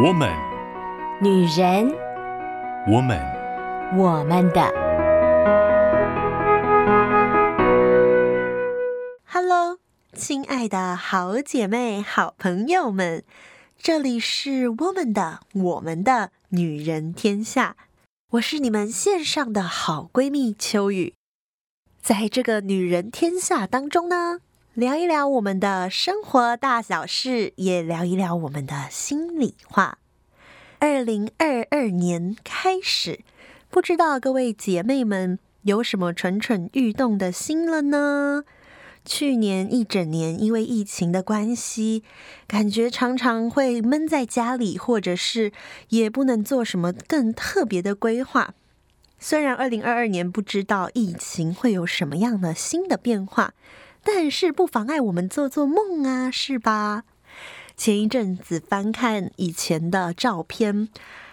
我们，女人，我们，我们的。Hello，亲爱的好姐妹、好朋友们，这里是我们的、我们的女人天下。我是你们线上的好闺蜜秋雨。在这个女人天下当中呢，聊一聊我们的生活大小事，也聊一聊我们的心里话。二零二二年开始，不知道各位姐妹们有什么蠢蠢欲动的心了呢？去年一整年因为疫情的关系，感觉常常会闷在家里，或者是也不能做什么更特别的规划。虽然二零二二年不知道疫情会有什么样的新的变化。但是不妨碍我们做做梦啊，是吧？前一阵子翻看以前的照片，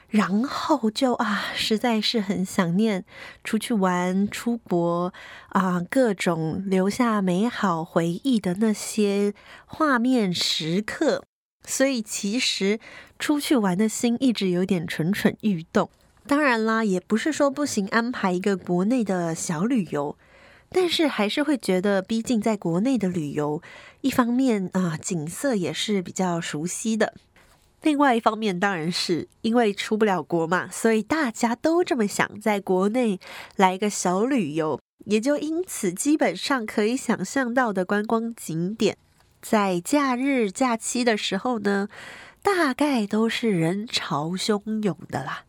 然后就啊，实在是很想念出去玩、出国啊，各种留下美好回忆的那些画面时刻。所以其实出去玩的心一直有点蠢蠢欲动。当然啦，也不是说不行，安排一个国内的小旅游。但是还是会觉得，毕竟在国内的旅游，一方面啊，景色也是比较熟悉的；另外一方面，当然是因为出不了国嘛，所以大家都这么想，在国内来一个小旅游，也就因此基本上可以想象到的观光景点，在假日假期的时候呢，大概都是人潮汹涌的啦。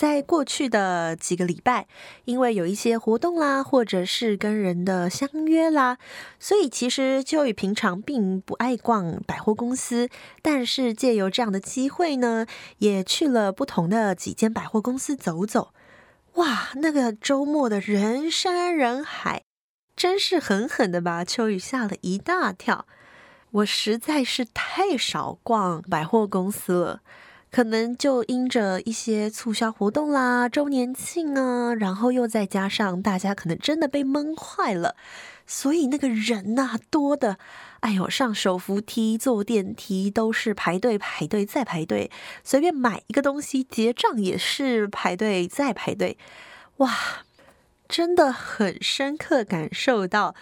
在过去的几个礼拜，因为有一些活动啦，或者是跟人的相约啦，所以其实秋雨平常并不爱逛百货公司，但是借由这样的机会呢，也去了不同的几间百货公司走走。哇，那个周末的人山人海，真是狠狠的把秋雨吓了一大跳。我实在是太少逛百货公司了。可能就因着一些促销活动啦、周年庆啊，然后又再加上大家可能真的被闷坏了，所以那个人呐多的，哎呦，上手扶梯、坐电梯都是排队、排队再排队，随便买一个东西结账也是排队再排队，哇，真的很深刻感受到，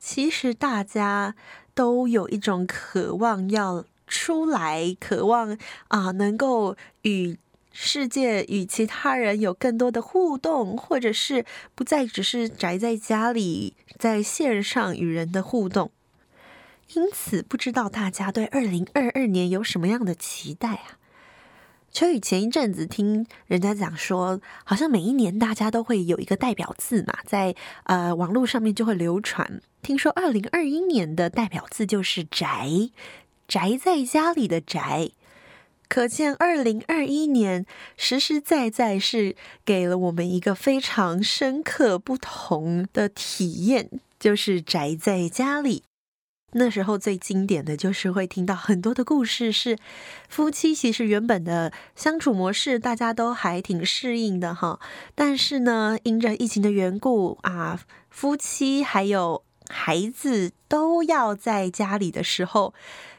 其实大家都有一种渴望要。出来，渴望啊、能够与世界、与其他人有更多的互动，或者是不再只是宅在家里，在线上与人的互动。因此，不知道大家对二零二二年有什么样的期待啊？秋雨前一阵子听人家讲说，好像每一年大家都会有一个代表字嘛，在呃网络上面就会流传。听说二零二一年的代表字就是宅。宅在家里的宅，可见二零二一年实实在在是给了我们一个非常深刻不同的体验，就是宅在家里。那时候最经典的就是会听到很多的故事，是夫妻其实原本的相处模式大家都还挺适应的哈，但是呢，因着疫情的缘故啊，夫妻还有孩子都要在家里的时候。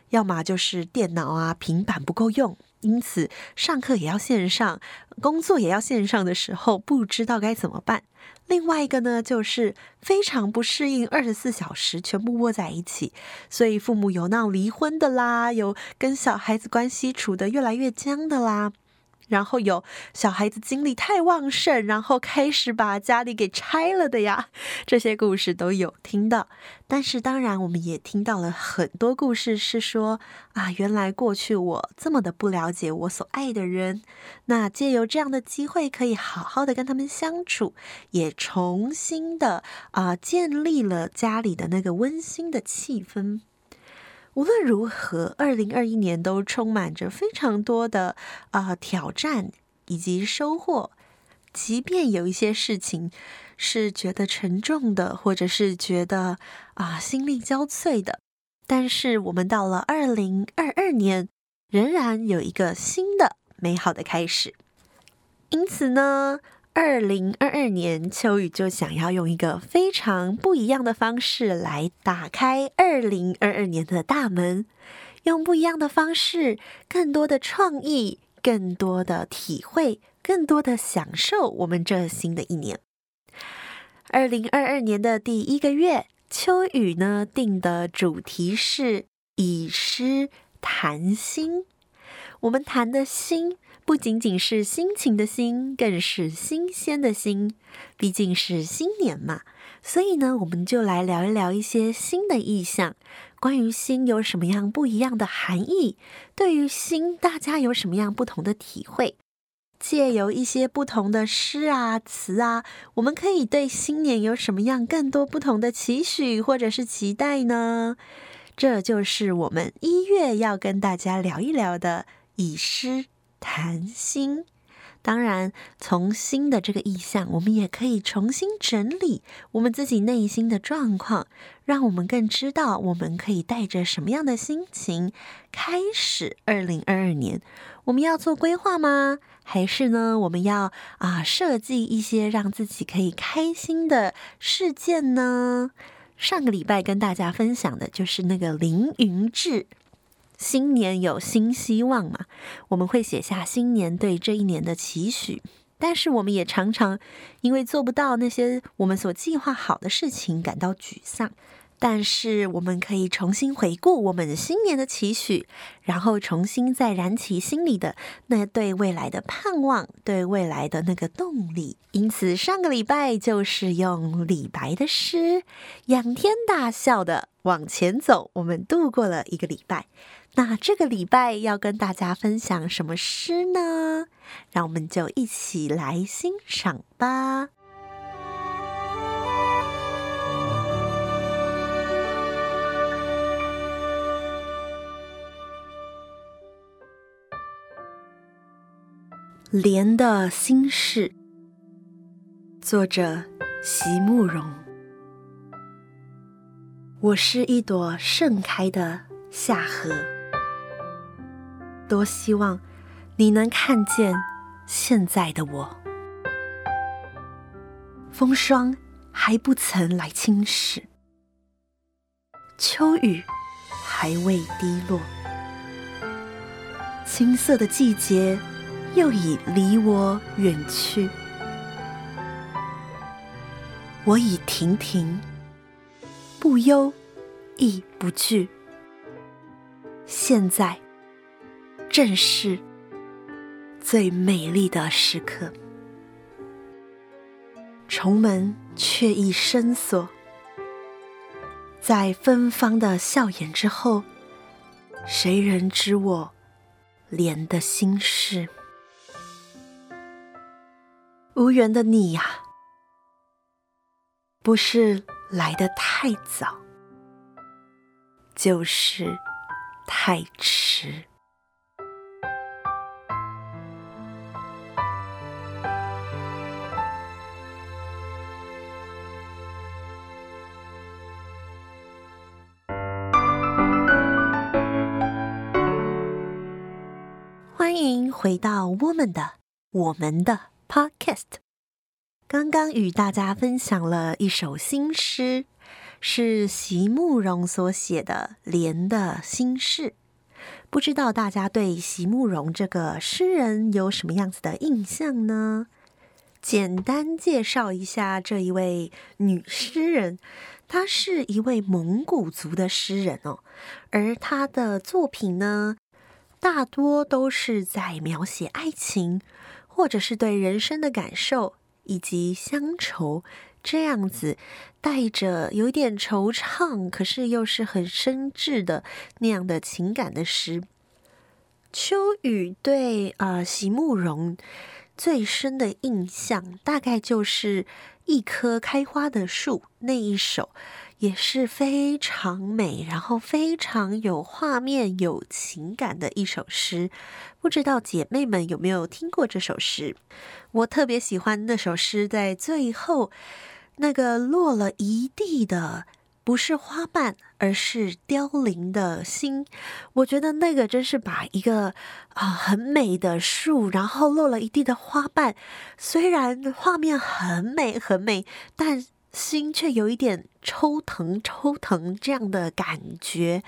要么就是电脑啊、平板不够用，因此上课也要线上，工作也要线上的时候，不知道该怎么办。另外一个呢，就是非常不适应二十四小时全部窝在一起，所以父母有闹离婚的啦，有跟小孩子关系处得越来越僵的啦。然后有小孩子精力太旺盛，然后开始把家里给拆了的呀，这些故事都有听到。但是当然，我们也听到了很多故事，是说啊，原来过去我这么的不了解我所爱的人，那借由这样的机会，可以好好的跟他们相处，也重新的啊建立了家里的那个温馨的气氛。无论如何，二零二一年都充满着非常多的啊、挑战以及收获。即便有一些事情是觉得沉重的，或者是觉得啊、心力交瘁的，但是我们到了二零二二年，仍然有一个新的美好的开始。因此呢，二零二二年，秋雨就想要用一个非常不一样的方式来打开二零二二年的大门，用不一样的方式，更多的创意，更多的体会，更多的享受我们这新的一年。二零二二年的第一个月，秋雨呢定的主题是以诗谈心。我们谈的心，不仅仅是心情的新，更是新鲜的新。毕竟是新年嘛，所以呢，我们就来聊一聊一些新的意象。关于新有什么样不一样的含义？对于新，大家有什么样不同的体会？借由一些不同的诗啊、词啊，我们可以对新年有什么样更多不同的期许或者是期待呢？这就是我们一月要跟大家聊一聊的，以诗谈心。当然，从新的这个意象，我们也可以重新整理我们自己内心的状况，让我们更知道我们可以带着什么样的心情开始二零二二年。我们要做规划吗？还是呢，我们要啊设计一些让自己可以开心的事件呢？上个礼拜跟大家分享的就是那个凌云志。新年有新希望嘛，我们会写下新年对这一年的期许，但是我们也常常因为做不到那些我们所计划好的事情感到沮丧。但是我们可以重新回顾我们新年的期许，然后重新再燃起心里的那对未来的盼望，对未来的那个动力。因此，上个礼拜就是用李白的诗，仰天大笑的往前走，我们度过了一个礼拜。那这个礼拜要跟大家分享什么诗呢？让我们就一起来欣赏吧。莲的心事，作者席慕蓉。我是一朵盛开的夏荷，多希望你能看见现在的我。风霜还不曾来侵蚀，秋雨还未滴落，青涩的季节。又已离我远去，我已亭亭，不忧亦不惧。现在正是最美丽的时刻。重门却已深锁，在芬芳的笑颜之后，谁人知我莲的心事？无缘的你呀，不是来的太早，就是太迟。欢迎回到我们的我们的。Podcast 刚刚与大家分享了一首新诗，是席慕蓉所写的《莲的心事》。不知道大家对席慕蓉这个诗人有什么样子的印象呢？简单介绍一下这一位女诗人，她是一位蒙古族的诗人哦，而她的作品呢，大多都是在描写爱情。或者是对人生的感受以及乡愁这样子，带着有点惆怅，可是又是很深挚的那样的情感的诗。秋雨对啊、呃、席慕容最深的印象，大概就是一棵开花的树那一首。也是非常美，然后非常有画面、有情感的一首诗。不知道姐妹们有没有听过这首诗？我特别喜欢那首诗，在最后那个落了一地的，不是花瓣，而是凋零的心。我觉得那个真是把一个啊、很美的树，然后落了一地的花瓣，虽然画面很美很美，但。心却有一点抽疼、抽疼这样的感觉，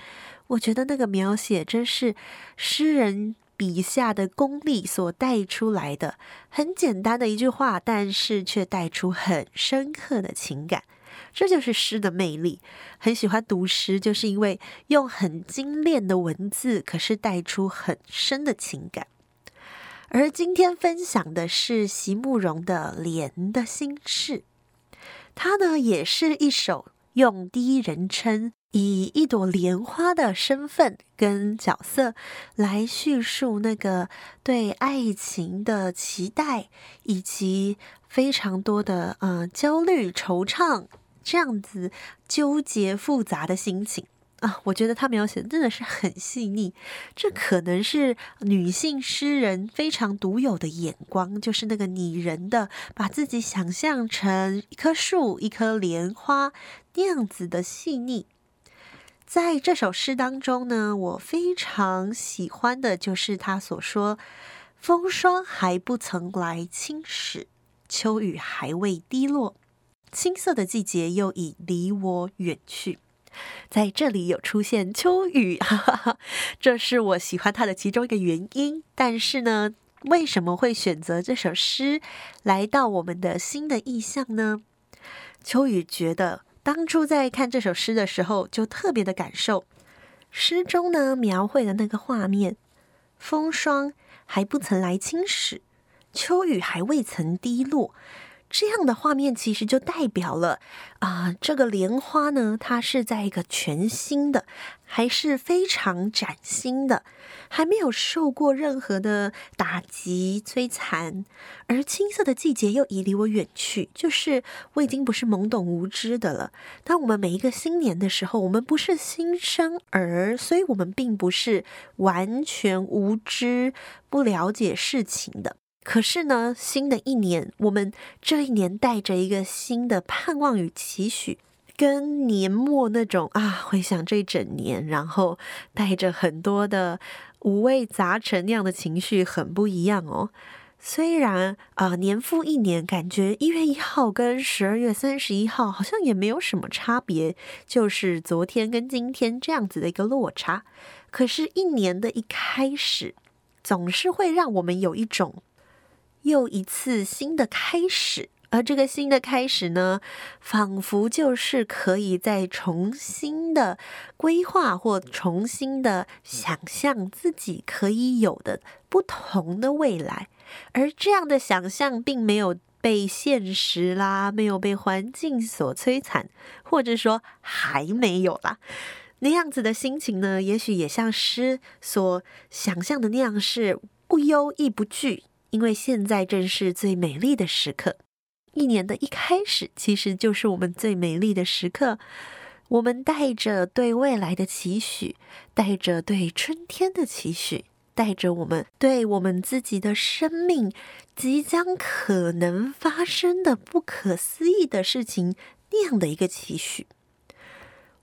我觉得那个描写真是诗人笔下的功力所带出来的。很简单的一句话，但是却带出很深刻的情感。这就是诗的魅力。很喜欢读诗，就是因为用很精炼的文字，可是带出很深的情感。而今天分享的是席慕蓉的《莲的心事》，它呢也是一首用第一人称，以一朵莲花的身份跟角色来叙述那个对爱情的期待，以及非常多的呃焦虑、惆怅这样子纠结复杂的心情。啊，我觉得他描写的真的是很细腻，这可能是女性诗人非常独有的眼光，就是那个拟人的，把自己想象成一棵树、一棵莲花那样子的细腻。在这首诗当中呢，我非常喜欢的就是他所说：“风霜还不曾来侵蚀，秋雨还未滴落，青涩的季节又已离我远去。”在这里有出现秋雨，哈哈哈，这是我喜欢他的其中一个原因。但是呢，为什么会选择这首诗来到我们的新的意象呢？秋雨觉得当初在看这首诗的时候，就特别的感受，诗中呢描绘的那个画面，风霜还不曾来侵蚀，秋雨还未曾滴落。这样的画面其实就代表了啊、这个莲花呢，它是在一个全新的，还是非常崭新的，还没有受过任何的打击摧残，而青涩的季节又已离我远去，就是我已经不是懵懂无知的了。当我们每一个新年的时候，我们不是新生儿，所以我们并不是完全无知、不了解事情的。可是呢，新的一年，我们这一年带着一个新的盼望与期许，跟年末那种啊，回想这一整年，然后带着很多的五味杂陈那样的情绪，很不一样哦。虽然啊、呃，年复一年，感觉一月一号跟十二月三十一号好像也没有什么差别，就是昨天跟今天这样子的一个落差。可是，一年的一开始，总是会让我们有一种。又一次新的开始，而这个新的开始呢，仿佛就是可以再重新的规划或重新的想象自己可以有的不同的未来，而这样的想象并没有被现实啦，没有被环境所摧残，或者说还没有啦，那样子的心情呢，也许也像诗所想象的那样，是不忧亦不惧。因为现在正是最美丽的时刻，一年的一开始其实就是我们最美丽的时刻。我们带着对未来的期许，带着对春天的期许，带着我们对我们自己的生命即将可能发生的不可思议的事情那样的一个期许。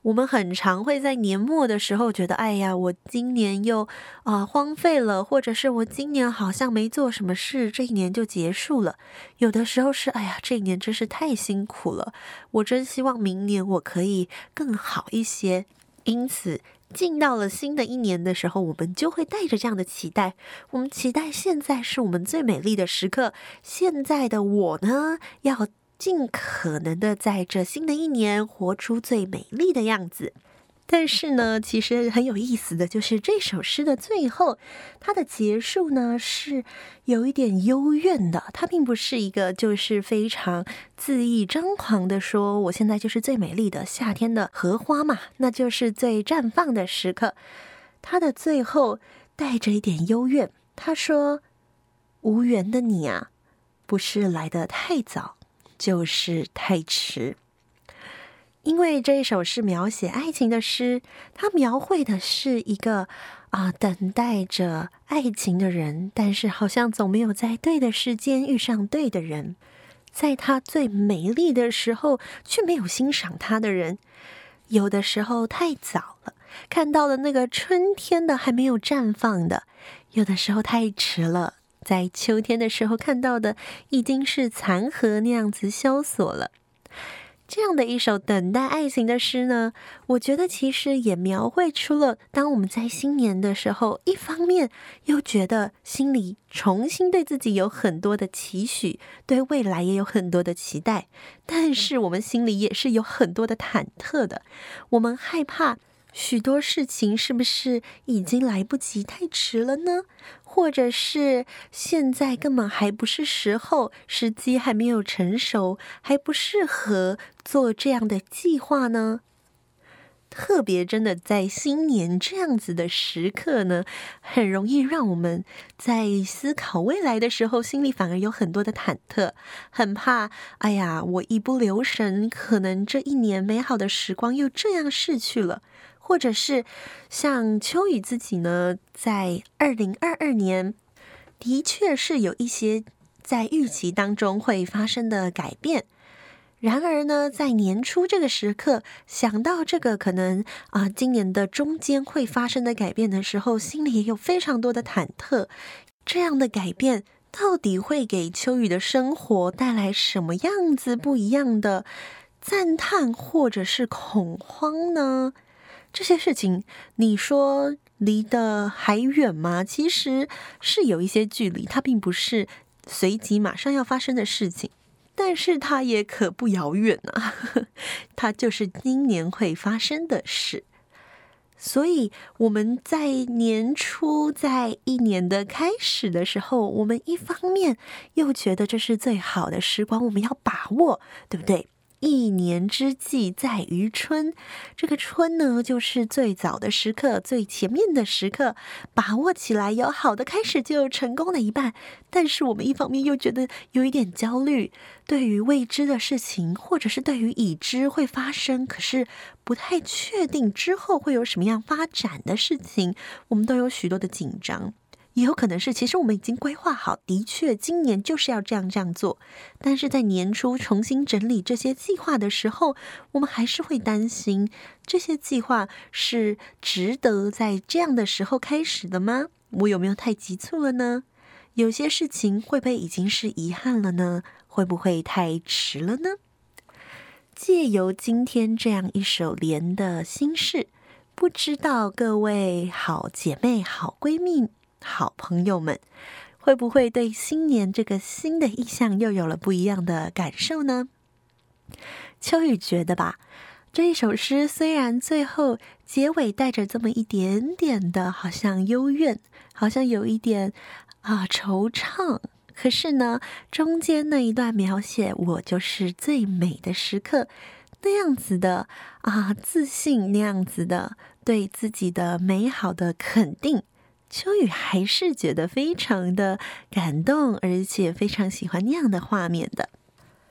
我们很常会在年末的时候觉得，哎呀，我今年又啊、荒废了，或者是我今年好像没做什么事，这一年就结束了。有的时候是，哎呀，这一年真是太辛苦了，我真希望明年我可以更好一些。因此，进到了新的一年的时候，我们就会带着这样的期待，我们期待现在是我们最美丽的时刻，现在的我呢，要。尽可能的在这新的一年活出最美丽的样子，但是呢，其实很有意思的就是这首诗的最后，它的结束呢是有一点幽怨的。它并不是一个就是非常恣意张狂的说，我现在就是最美丽的夏天的荷花嘛，那就是最绽放的时刻。它的最后带着一点幽怨，他说：“无缘的你啊，不是来的太早。”就是太迟，因为这一首是描写爱情的诗，它描绘的是一个啊、等待着爱情的人，但是好像总没有在对的时间遇上对的人，在他最美丽的时候却没有欣赏他的人，有的时候太早了，看到了那个春天的还没有绽放的，有的时候太迟了。在秋天的时候看到的已经是残荷那样子萧索了，这样的一首等待爱情的诗呢，我觉得其实也描绘出了，当我们在新年的时候，一方面又觉得心里重新对自己有很多的期许，对未来也有很多的期待，但是我们心里也是有很多的忐忑的，我们害怕。许多事情是不是已经来不及，太迟了呢？或者是现在根本还不是时候，时机还没有成熟，还不适合做这样的计划呢？特别真的在新年这样子的时刻呢，很容易让我们在思考未来的时候，心里反而有很多的忐忑，很怕，哎呀，我一不留神，可能这一年美好的时光又这样逝去了。或者是像秋雨自己呢，在二零二二年，的确是有一些在预期当中会发生的改变。然而呢，在年初这个时刻，想到这个可能啊、今年的中间会发生的改变的时候，心里也有非常多的忐忑。这样的改变到底会给秋雨的生活带来什么样子不一样的赞叹，或者是恐慌呢？这些事情，你说离得还远吗？其实是有一些距离，它并不是随即马上要发生的事情，但是它也可不遥远啊，它就是今年会发生的事。所以我们在年初，在一年的开始的时候，我们一方面又觉得这是最好的时光，我们要把握，对不对？一年之计在于春，这个春呢，就是最早的时刻，最前面的时刻，把握起来，有好的开始，就有成功的一半。但是我们一方面又觉得有一点焦虑，对于未知的事情，或者是对于已知会发生，可是不太确定之后会有什么样发展的事情，我们都有许多的紧张。也有可能是，其实我们已经规划好，的确今年就是要这样这样做。但是在年初重新整理这些计划的时候，我们还是会担心这些计划是值得在这样的时候开始的吗？我有没有太急促了呢？有些事情会不会已经是遗憾了呢？会不会太迟了呢？借由今天这样一首莲的心事，不知道各位好姐妹、好闺蜜。好朋友们，会不会对新年这个新的意象又有了不一样的感受呢？秋雨觉得吧，这一首诗虽然最后结尾带着这么一点点的，好像幽怨，好像有一点啊惆怅，可是呢，中间那一段描写我就是最美的时刻，那样子的啊自信，那样子的对自己的美好的肯定。秋雨还是觉得非常的感动，而且非常喜欢那样的画面的。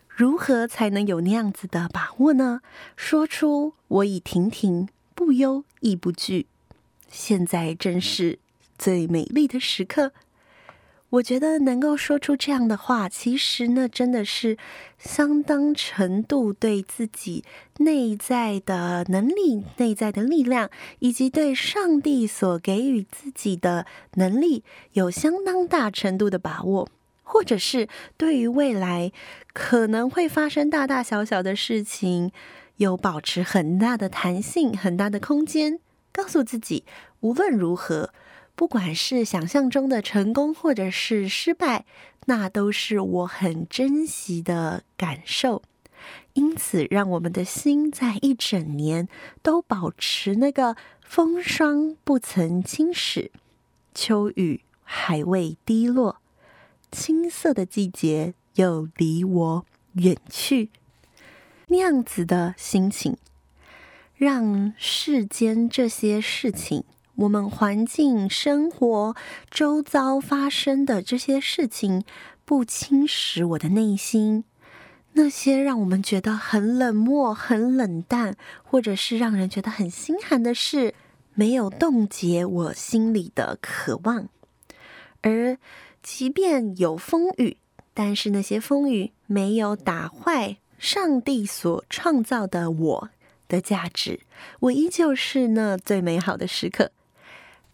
如何才能有那样子的把握呢？说出我已亭亭，不忧亦不惧，现在正是最美丽的时刻。我觉得能够说出这样的话，其实呢，真的是相当程度对自己内在的能力、内在的力量，以及对上帝所给予自己的能力，有相当大程度的把握，或者是对于未来可能会发生大大小小的事情，有保持很大的弹性、很大的空间，告诉自己，无论如何。不管是想象中的成功，或者是失败，那都是我很珍惜的感受。因此，让我们的心在一整年都保持那个风霜不曾侵蚀，秋雨还未滴落，青涩的季节又离我远去，那样子的心情，让世间这些事情。我们环境、生活周遭发生的这些事情，不侵蚀我的内心。那些让我们觉得很冷漠、很冷淡，或者是让人觉得很心寒的事，没有冻结我心里的渴望。而即便有风雨，但是那些风雨没有打坏上帝所创造的我的价值，我依旧是那最美好的时刻。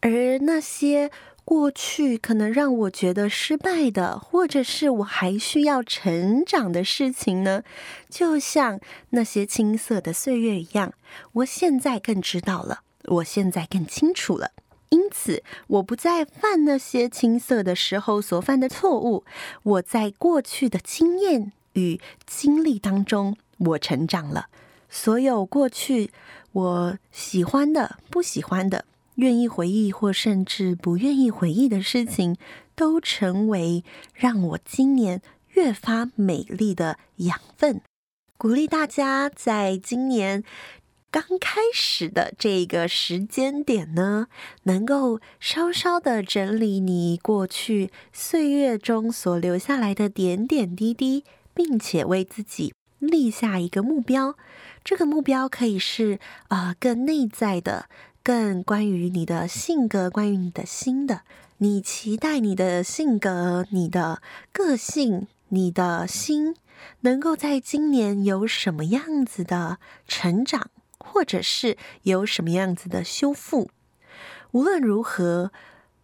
而那些过去可能让我觉得失败的，或者是我还需要成长的事情呢？就像那些青涩的岁月一样，我现在更知道了，我现在更清楚了。因此，我不再犯那些青涩的时候所犯的错误。我在过去的经验与经历当中，我成长了。所有过去我喜欢的、不喜欢的。愿意回忆或甚至不愿意回忆的事情，都成为让我今年越发美丽的养分。鼓励大家在今年刚开始的这个时间点呢，能够稍稍的整理你过去岁月中所留下来的点点滴滴，并且为自己立下一个目标。这个目标可以是啊、呃，更内在的。更关于你的性格，关于你的心的，你期待你的性格、你的个性、你的心，能够在今年有什么样子的成长，或者是有什么样子的修复。无论如何，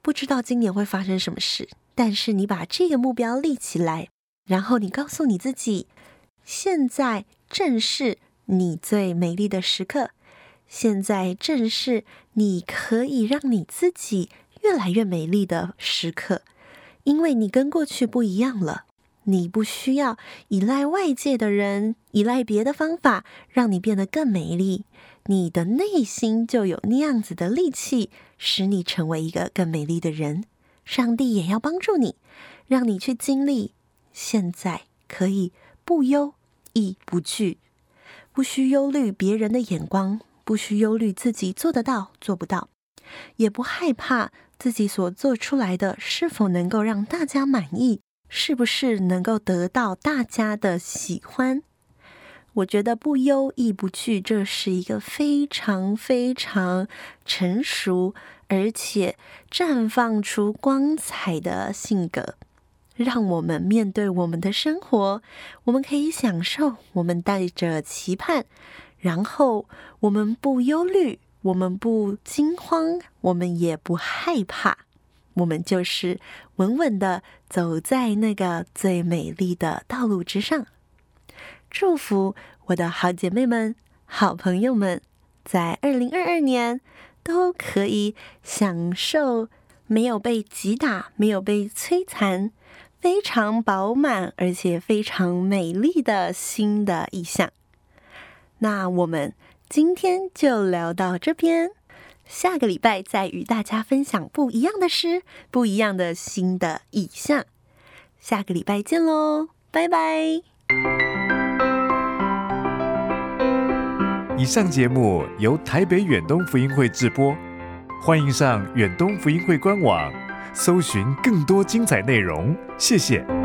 不知道今年会发生什么事，但是你把这个目标立起来，然后你告诉你自己，现在正是你最美丽的时刻。现在正是你可以让你自己越来越美丽的时刻，因为你跟过去不一样了。你不需要依赖外界的人，依赖别的方法让你变得更美丽。你的内心就有那样子的力气，使你成为一个更美丽的人。上帝也要帮助你，让你去经历。现在可以不忧亦不惧，不需忧虑别人的眼光。不需忧虑自己做得到做不到，也不害怕自己所做出来的是否能够让大家满意，是不是能够得到大家的喜欢。我觉得不忧亦不惧，这是一个非常非常成熟而且绽放出光彩的性格，让我们面对我们的生活，我们可以享受，我们带着期盼。然后我们不忧虑，我们不惊慌，我们也不害怕，我们就是稳稳的走在那个最美丽的道路之上。祝福我的好姐妹们、好朋友们，在二零二二年都可以享受没有被击打、没有被摧残、非常饱满而且非常美丽的新的意象。那我们今天就聊到这边，下个礼拜再与大家分享不一样的诗，不一样的新的意象。下个礼拜见喽，拜拜。以上节目由台北远东福音会制播，欢迎上远东福音会官网，搜寻更多精彩内容。谢谢。